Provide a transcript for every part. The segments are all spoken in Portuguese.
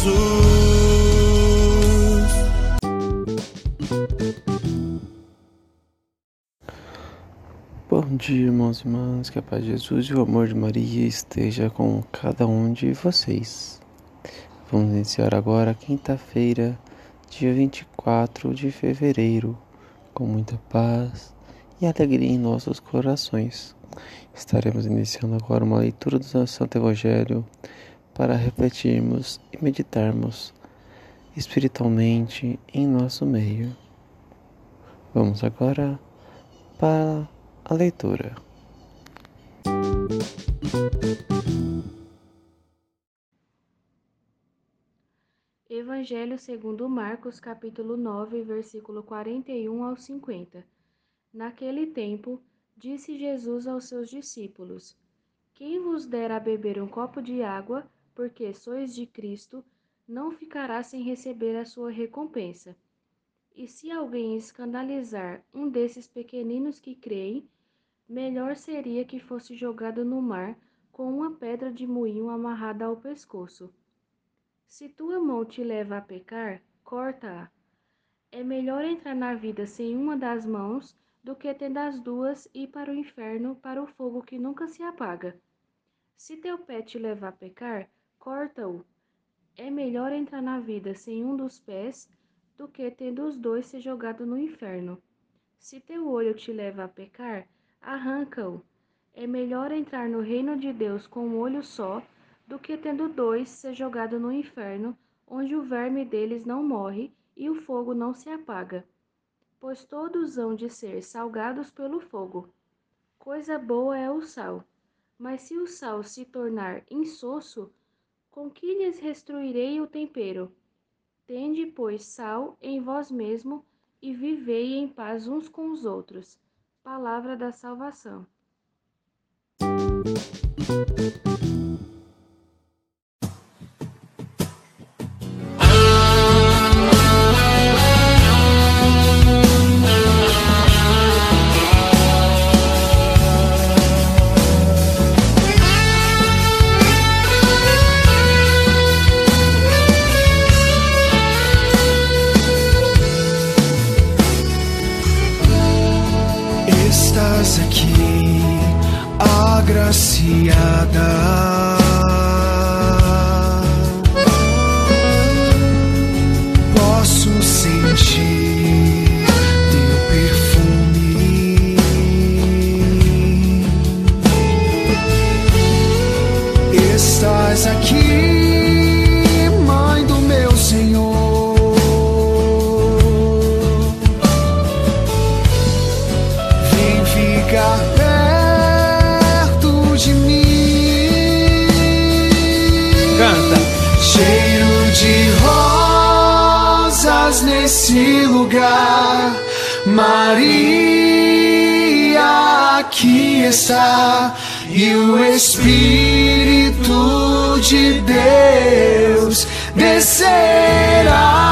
Jesus. Bom dia, irmãos e irmãs, que a paz de Jesus e o amor de Maria esteja com cada um de vocês. Vamos iniciar agora quinta-feira, dia 24 de fevereiro, com muita paz e alegria em nossos corações. Estaremos iniciando agora uma leitura do Santo Evangelho para refletirmos e meditarmos espiritualmente em nosso meio. Vamos agora para a leitura. Evangelho segundo Marcos, capítulo 9, versículo 41 ao 50. Naquele tempo, disse Jesus aos seus discípulos: Quem vos der a beber um copo de água, porque sois de Cristo, não ficará sem receber a sua recompensa. E se alguém escandalizar um desses pequeninos que creem, melhor seria que fosse jogado no mar com uma pedra de moinho amarrada ao pescoço. Se tua mão te leva a pecar, corta-a. É melhor entrar na vida sem uma das mãos do que tendo as duas e ir para o inferno, para o fogo que nunca se apaga. Se teu pé te leva a pecar, corta-o. É melhor entrar na vida sem um dos pés do que tendo os dois ser jogado no inferno. Se teu olho te leva a pecar, arranca-o. É melhor entrar no reino de Deus com um olho só do que tendo dois ser jogado no inferno, onde o verme deles não morre e o fogo não se apaga. Pois todos hão de ser salgados pelo fogo. Coisa boa é o sal, mas se o sal se tornar insosso, com que lhes restruirei o tempero? Tende, pois, sal em vós mesmo e vivei em paz uns com os outros. Palavra da salvação. Estás aqui, agraciada. Posso sentir teu perfume. Estás aqui, ficar perto de mim. Canta. Cheiro de rosas nesse lugar. Maria aqui está. E o Espírito de Deus descerá.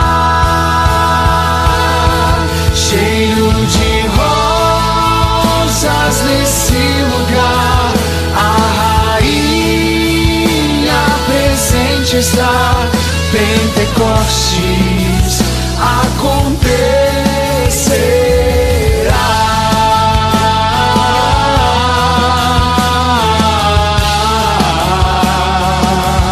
Está. Pentecoste